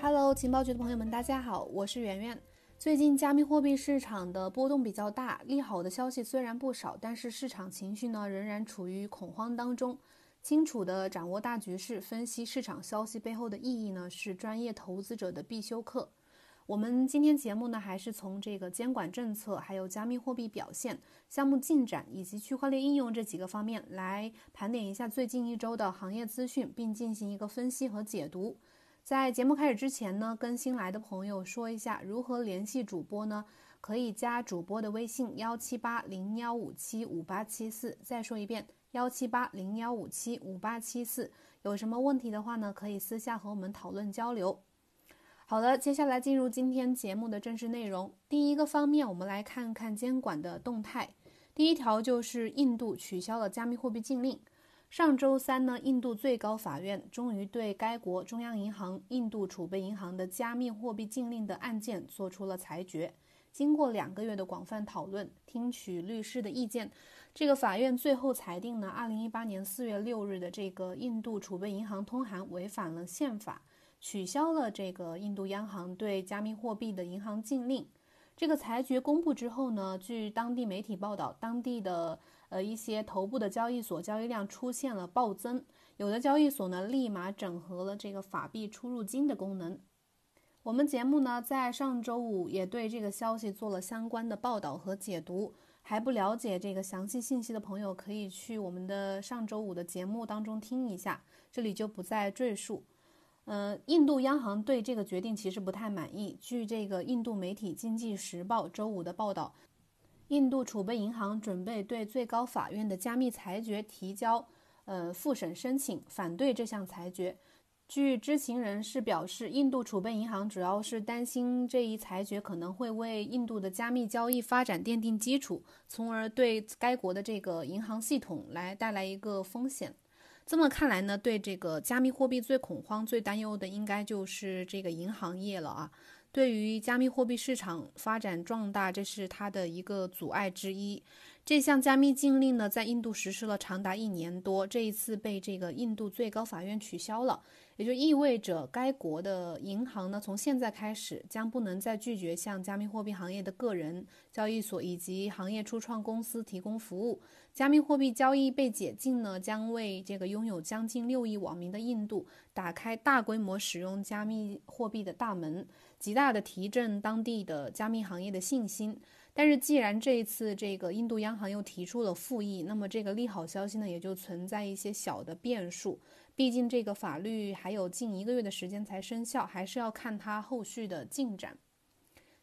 Hello，情报局的朋友们，大家好，我是圆圆。最近加密货币市场的波动比较大，利好的消息虽然不少，但是市场情绪呢仍然处于恐慌当中。清楚地掌握大局势，分析市场消息背后的意义呢，是专业投资者的必修课。我们今天节目呢，还是从这个监管政策、还有加密货币表现、项目进展以及区块链应用这几个方面来盘点一下最近一周的行业资讯，并进行一个分析和解读。在节目开始之前呢，跟新来的朋友说一下如何联系主播呢？可以加主播的微信幺七八零幺五七五八七四。再说一遍幺七八零幺五七五八七四。有什么问题的话呢，可以私下和我们讨论交流。好的，接下来进入今天节目的正式内容。第一个方面，我们来看看监管的动态。第一条就是印度取消了加密货币禁令。上周三呢，印度最高法院终于对该国中央银行印度储备银行的加密货币禁令的案件作出了裁决。经过两个月的广泛讨论，听取律师的意见，这个法院最后裁定呢，二零一八年四月六日的这个印度储备银行通函违反了宪法，取消了这个印度央行对加密货币的银行禁令。这个裁决公布之后呢，据当地媒体报道，当地的呃一些头部的交易所交易量出现了暴增，有的交易所呢立马整合了这个法币出入金的功能。我们节目呢在上周五也对这个消息做了相关的报道和解读，还不了解这个详细信息的朋友可以去我们的上周五的节目当中听一下，这里就不再赘述。呃，印度央行对这个决定其实不太满意。据这个印度媒体《经济时报》周五的报道，印度储备银行准备对最高法院的加密裁决提交呃复审申请，反对这项裁决。据知情人士表示，印度储备银行主要是担心这一裁决可能会为印度的加密交易发展奠定基础，从而对该国的这个银行系统来带来一个风险。这么看来呢，对这个加密货币最恐慌、最担忧的，应该就是这个银行业了啊。对于加密货币市场发展壮大，这是它的一个阻碍之一。这项加密禁令呢，在印度实施了长达一年多，这一次被这个印度最高法院取消了，也就意味着该国的银行呢，从现在开始将不能再拒绝向加密货币行业的个人、交易所以及行业初创公司提供服务。加密货币交易被解禁呢，将为这个拥有将近六亿网民的印度打开大规模使用加密货币的大门，极大的提振当地的加密行业的信心。但是，既然这一次这个印度央行又提出了复议，那么这个利好消息呢，也就存在一些小的变数。毕竟这个法律还有近一个月的时间才生效，还是要看它后续的进展。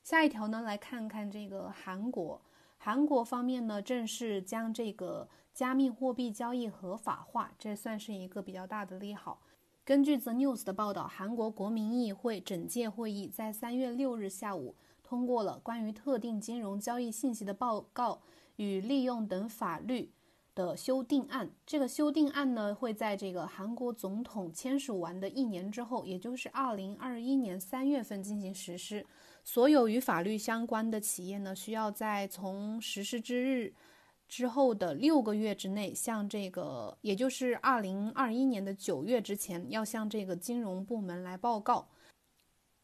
下一条呢，来看看这个韩国。韩国方面呢，正式将这个加密货币交易合法化，这算是一个比较大的利好。根据 The News 的报道，韩国国民议会整届会议在三月六日下午。通过了关于特定金融交易信息的报告与利用等法律的修订案。这个修订案呢，会在这个韩国总统签署完的一年之后，也就是二零二一年三月份进行实施。所有与法律相关的企业呢，需要在从实施之日之后的六个月之内，向这个，也就是二零二一年的九月之前，要向这个金融部门来报告。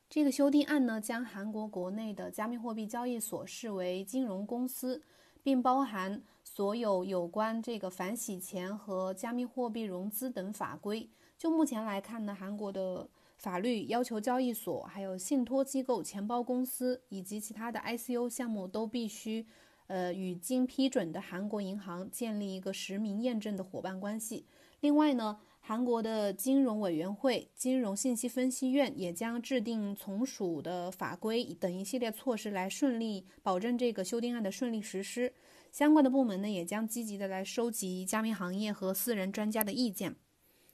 这个修订案呢，将韩国国内的加密货币交易所视为金融公司，并包含所有有关这个反洗钱和加密货币融资等法规。就目前来看呢，韩国的法律要求交易所、还有信托机构、钱包公司以及其他的 ICO 项目都必须，呃，与经批准的韩国银行建立一个实名验证的伙伴关系。另外呢。韩国的金融委员会、金融信息分析院也将制定从属的法规等一系列措施，来顺利保证这个修订案的顺利实施。相关的部门呢，也将积极的来收集加密行业和私人专家的意见。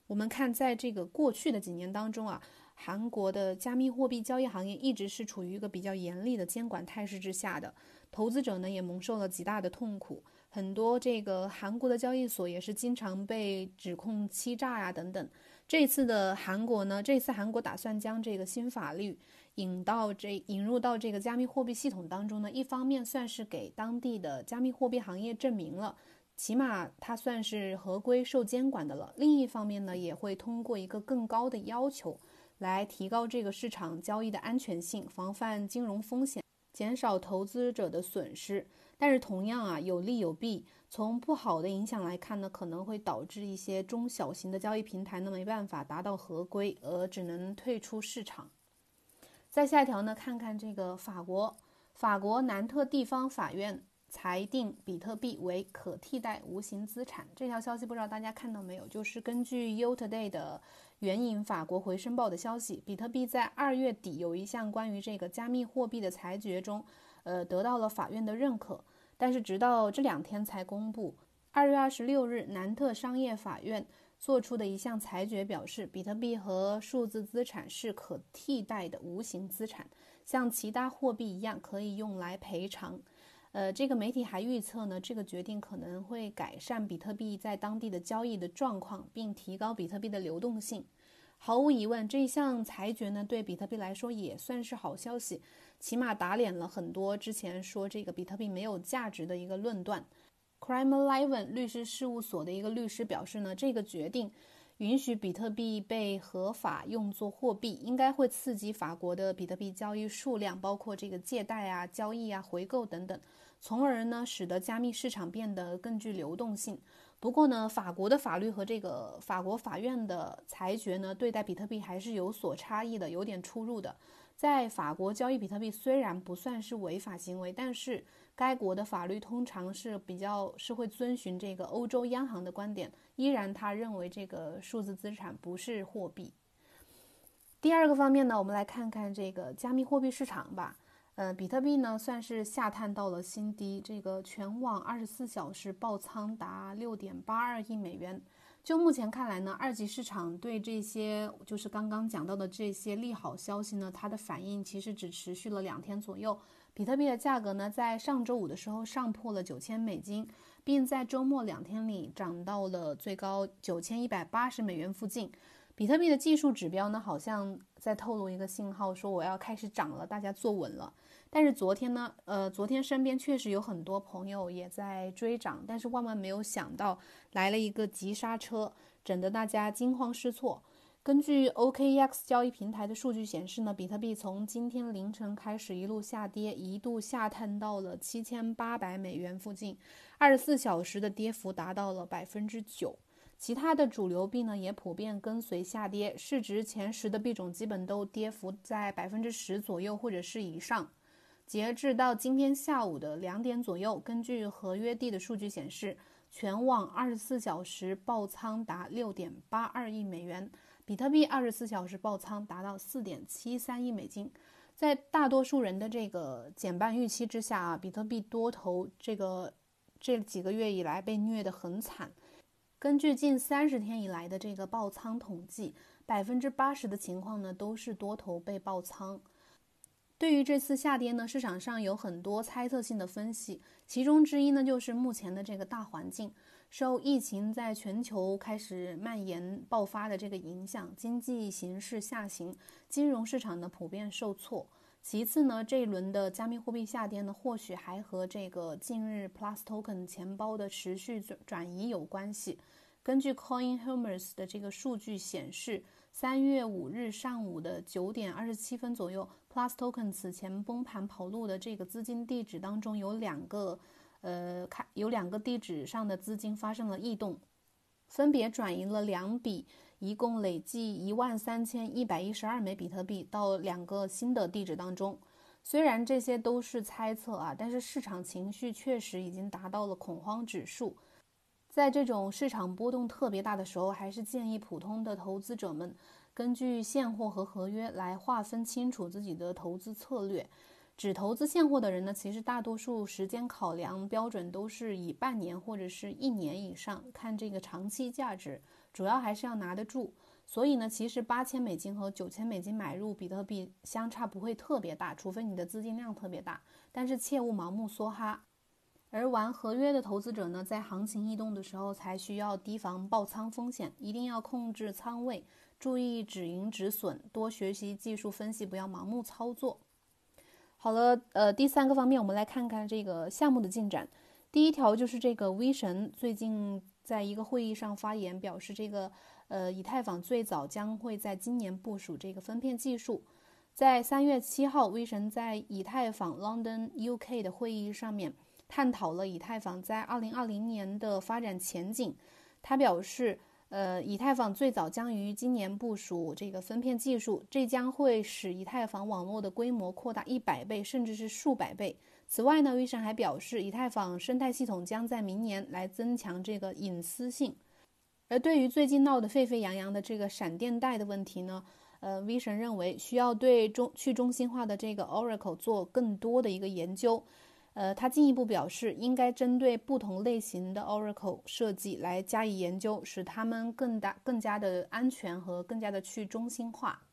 我们看，在这个过去的几年当中啊，韩国的加密货币交易行业一直是处于一个比较严厉的监管态势之下的，投资者呢也蒙受了极大的痛苦。很多这个韩国的交易所也是经常被指控欺诈呀等等。这次的韩国呢，这次韩国打算将这个新法律引到这引入到这个加密货币系统当中呢，一方面算是给当地的加密货币行业证明了，起码它算是合规受监管的了；另一方面呢，也会通过一个更高的要求，来提高这个市场交易的安全性，防范金融风险，减少投资者的损失。但是同样啊，有利有弊。从不好的影响来看呢，可能会导致一些中小型的交易平台呢没办法达到合规，而只能退出市场。再下一条呢，看看这个法国，法国南特地方法院裁定比特币为可替代无形资产。这条消息不知道大家看到没有？就是根据 U Today 的援引法国回声报的消息，比特币在二月底有一项关于这个加密货币的裁决中，呃，得到了法院的认可。但是直到这两天才公布。二月二十六日，南特商业法院作出的一项裁决表示，比特币和数字资产是可替代的无形资产，像其他货币一样可以用来赔偿。呃，这个媒体还预测呢，这个决定可能会改善比特币在当地的交易的状况，并提高比特币的流动性。毫无疑问，这一项裁决呢，对比特币来说也算是好消息。起码打脸了很多之前说这个比特币没有价值的一个论断。Crime Eleven 律师事务所的一个律师表示呢，这个决定允许比特币被合法用作货币，应该会刺激法国的比特币交易数量，包括这个借贷啊、交易啊、回购等等，从而呢使得加密市场变得更具流动性。不过呢，法国的法律和这个法国法院的裁决呢，对待比特币还是有所差异的，有点出入的。在法国交易比特币虽然不算是违法行为，但是该国的法律通常是比较是会遵循这个欧洲央行的观点，依然他认为这个数字资产不是货币。第二个方面呢，我们来看看这个加密货币市场吧。呃，比特币呢算是下探到了新低，这个全网二十四小时爆仓达六点八二亿美元。就目前看来呢，二级市场对这些就是刚刚讲到的这些利好消息呢，它的反应其实只持续了两天左右。比特币的价格呢，在上周五的时候上破了九千美金，并在周末两天里涨到了最高九千一百八十美元附近。比特币的技术指标呢，好像在透露一个信号，说我要开始涨了，大家坐稳了。但是昨天呢，呃，昨天身边确实有很多朋友也在追涨，但是万万没有想到来了一个急刹车，整得大家惊慌失措。根据 OKEX 交易平台的数据显示呢，比特币从今天凌晨开始一路下跌，一度下探到了七千八百美元附近，二十四小时的跌幅达到了百分之九。其他的主流币呢也普遍跟随下跌，市值前十的币种基本都跌幅在百分之十左右或者是以上。截至到今天下午的两点左右，根据合约地的数据显示，全网二十四小时爆仓达六点八二亿美元，比特币二十四小时爆仓达到四点七三亿美金。在大多数人的这个减半预期之下啊，比特币多头这个这几个月以来被虐得很惨。根据近三十天以来的这个爆仓统计，百分之八十的情况呢都是多头被爆仓。对于这次下跌呢，市场上有很多猜测性的分析，其中之一呢就是目前的这个大环境，受疫情在全球开始蔓延爆发的这个影响，经济形势下行，金融市场呢普遍受挫。其次呢，这一轮的加密货币下跌呢，或许还和这个近日 Plus Token 钱包的持续转转移有关系。根据 CoinHumors 的这个数据显示。三月五日上午的九点二十七分左右，Plus Token 此前崩盘跑路的这个资金地址当中有两个，呃，看有两个地址上的资金发生了异动，分别转移了两笔，一共累计一万三千一百一十二枚比特币到两个新的地址当中。虽然这些都是猜测啊，但是市场情绪确实已经达到了恐慌指数。在这种市场波动特别大的时候，还是建议普通的投资者们根据现货和合约来划分清楚自己的投资策略。只投资现货的人呢，其实大多数时间考量标准都是以半年或者是一年以上看这个长期价值，主要还是要拿得住。所以呢，其实八千美金和九千美金买入比特币相差不会特别大，除非你的资金量特别大，但是切勿盲目梭哈。而玩合约的投资者呢，在行情异动的时候，才需要提防爆仓风险，一定要控制仓位，注意止盈止损，多学习技术分析，不要盲目操作。好了，呃，第三个方面，我们来看看这个项目的进展。第一条就是这个 V 神最近在一个会议上发言，表示这个呃，以太坊最早将会在今年部署这个分片技术。在三月七号，威神在以太坊 London UK 的会议上面探讨了以太坊在二零二零年的发展前景。他表示，呃，以太坊最早将于今年部署这个分片技术，这将会使以太坊网络的规模扩大一百倍，甚至是数百倍。此外呢，，V 神还表示，以太坊生态系统将在明年来增强这个隐私性。而对于最近闹得沸沸扬扬的这个闪电贷的问题呢？呃，V 神认为需要对中去中心化的这个 Oracle 做更多的一个研究。呃，他进一步表示，应该针对不同类型的 Oracle 设计来加以研究，使它们更大、更加的安全和更加的去中心化。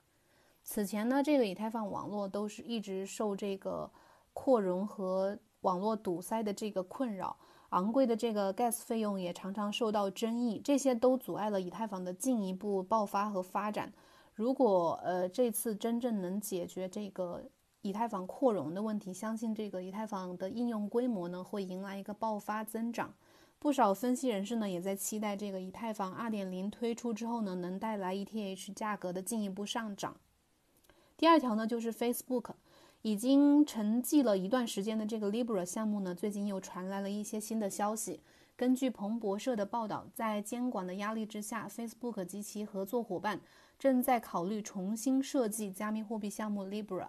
此前呢，这个以太坊网络都是一直受这个扩容和网络堵塞的这个困扰，昂贵的这个 Gas 费用也常常受到争议，这些都阻碍了以太坊的进一步爆发和发展。如果呃这次真正能解决这个以太坊扩容的问题，相信这个以太坊的应用规模呢会迎来一个爆发增长。不少分析人士呢也在期待这个以太坊2.0推出之后呢能带来 ETH 价格的进一步上涨。第二条呢就是 Facebook 已经沉寂了一段时间的这个 Libra 项目呢最近又传来了一些新的消息。根据彭博社的报道，在监管的压力之下，Facebook 及其合作伙伴。正在考虑重新设计加密货币项目 Libra，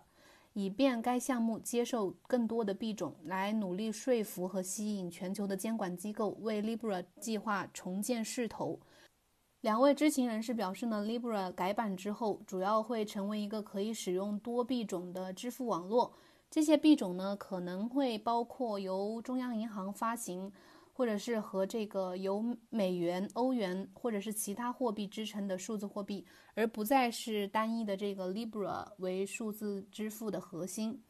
以便该项目接受更多的币种，来努力说服和吸引全球的监管机构为 Libra 计划重建势头。两位知情人士表示呢，Libra 改版之后，主要会成为一个可以使用多币种的支付网络。这些币种呢，可能会包括由中央银行发行。或者是和这个由美元、欧元或者是其他货币支撑的数字货币，而不再是单一的这个 Libra 为数字支付的核心。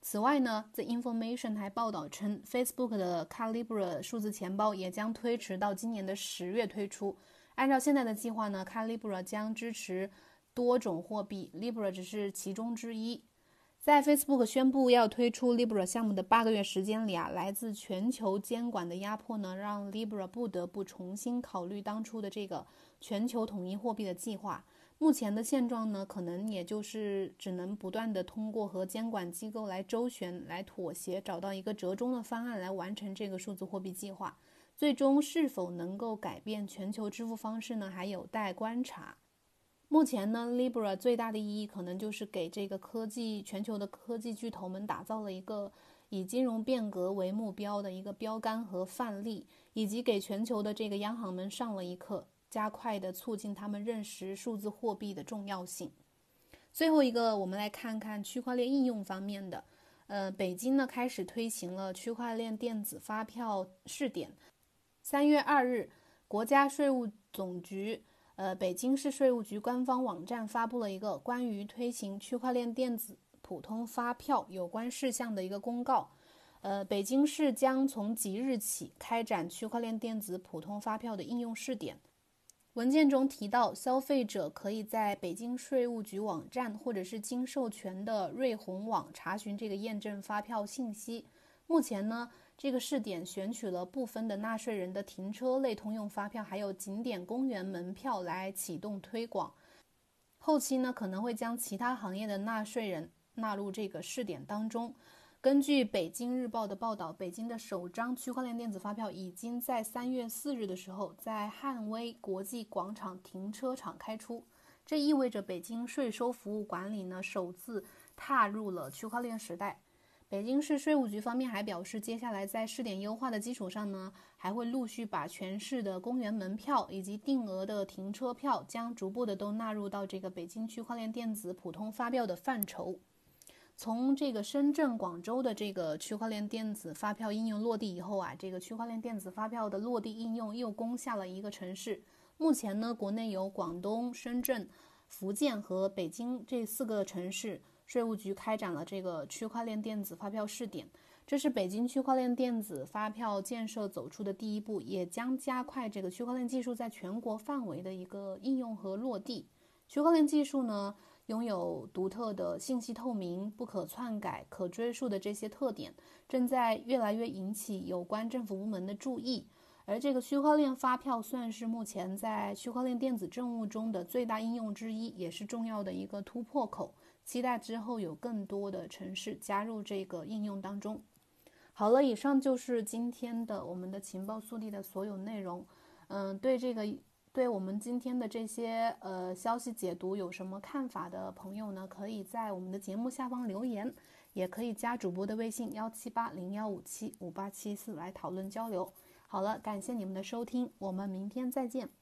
此外呢，The Information 还报道称，Facebook 的 Calibra 数字钱包也将推迟到今年的十月推出。按照现在的计划呢，Calibra 将支持多种货币，Libra 只是其中之一。在 Facebook 宣布要推出 Libra 项目的八个月时间里啊，来自全球监管的压迫呢，让 Libra 不得不重新考虑当初的这个全球统一货币的计划。目前的现状呢，可能也就是只能不断的通过和监管机构来周旋、来妥协，找到一个折中的方案来完成这个数字货币计划。最终是否能够改变全球支付方式呢？还有待观察。目前呢，Libra 最大的意义可能就是给这个科技全球的科技巨头们打造了一个以金融变革为目标的一个标杆和范例，以及给全球的这个央行们上了一课，加快的促进他们认识数字货币的重要性。最后一个，我们来看看区块链应用方面的。呃，北京呢开始推行了区块链电子发票试点。三月二日，国家税务总局。呃，北京市税务局官方网站发布了一个关于推行区块链电子普通发票有关事项的一个公告。呃，北京市将从即日起开展区块链电子普通发票的应用试点。文件中提到，消费者可以在北京税务局网站或者是经授权的瑞红网查询这个验证发票信息。目前呢？这个试点选取了部分的纳税人的停车类通用发票，还有景点公园门票来启动推广。后期呢，可能会将其他行业的纳税人纳入这个试点当中。根据北京日报的报道，北京的首张区块链电子发票已经在三月四日的时候在汉威国际广场停车场开出，这意味着北京税收服务管理呢首次踏入了区块链时代。北京市税务局方面还表示，接下来在试点优化的基础上呢，还会陆续把全市的公园门票以及定额的停车票，将逐步的都纳入到这个北京区块链电子普通发票的范畴。从这个深圳、广州的这个区块链电子发票应用落地以后啊，这个区块链电子发票的落地应用又攻下了一个城市。目前呢，国内有广东、深圳、福建和北京这四个城市。税务局开展了这个区块链电子发票试点，这是北京区块链电子发票建设走出的第一步，也将加快这个区块链技术在全国范围的一个应用和落地。区块链技术呢，拥有独特的信息透明、不可篡改、可追溯的这些特点，正在越来越引起有关政府部门的注意。而这个区块链发票算是目前在区块链电子政务中的最大应用之一，也是重要的一个突破口。期待之后有更多的城市加入这个应用当中。好了，以上就是今天的我们的情报速递的所有内容。嗯，对这个对我们今天的这些呃消息解读有什么看法的朋友呢？可以在我们的节目下方留言，也可以加主播的微信幺七八零幺五七五八七四来讨论交流。好了，感谢你们的收听，我们明天再见。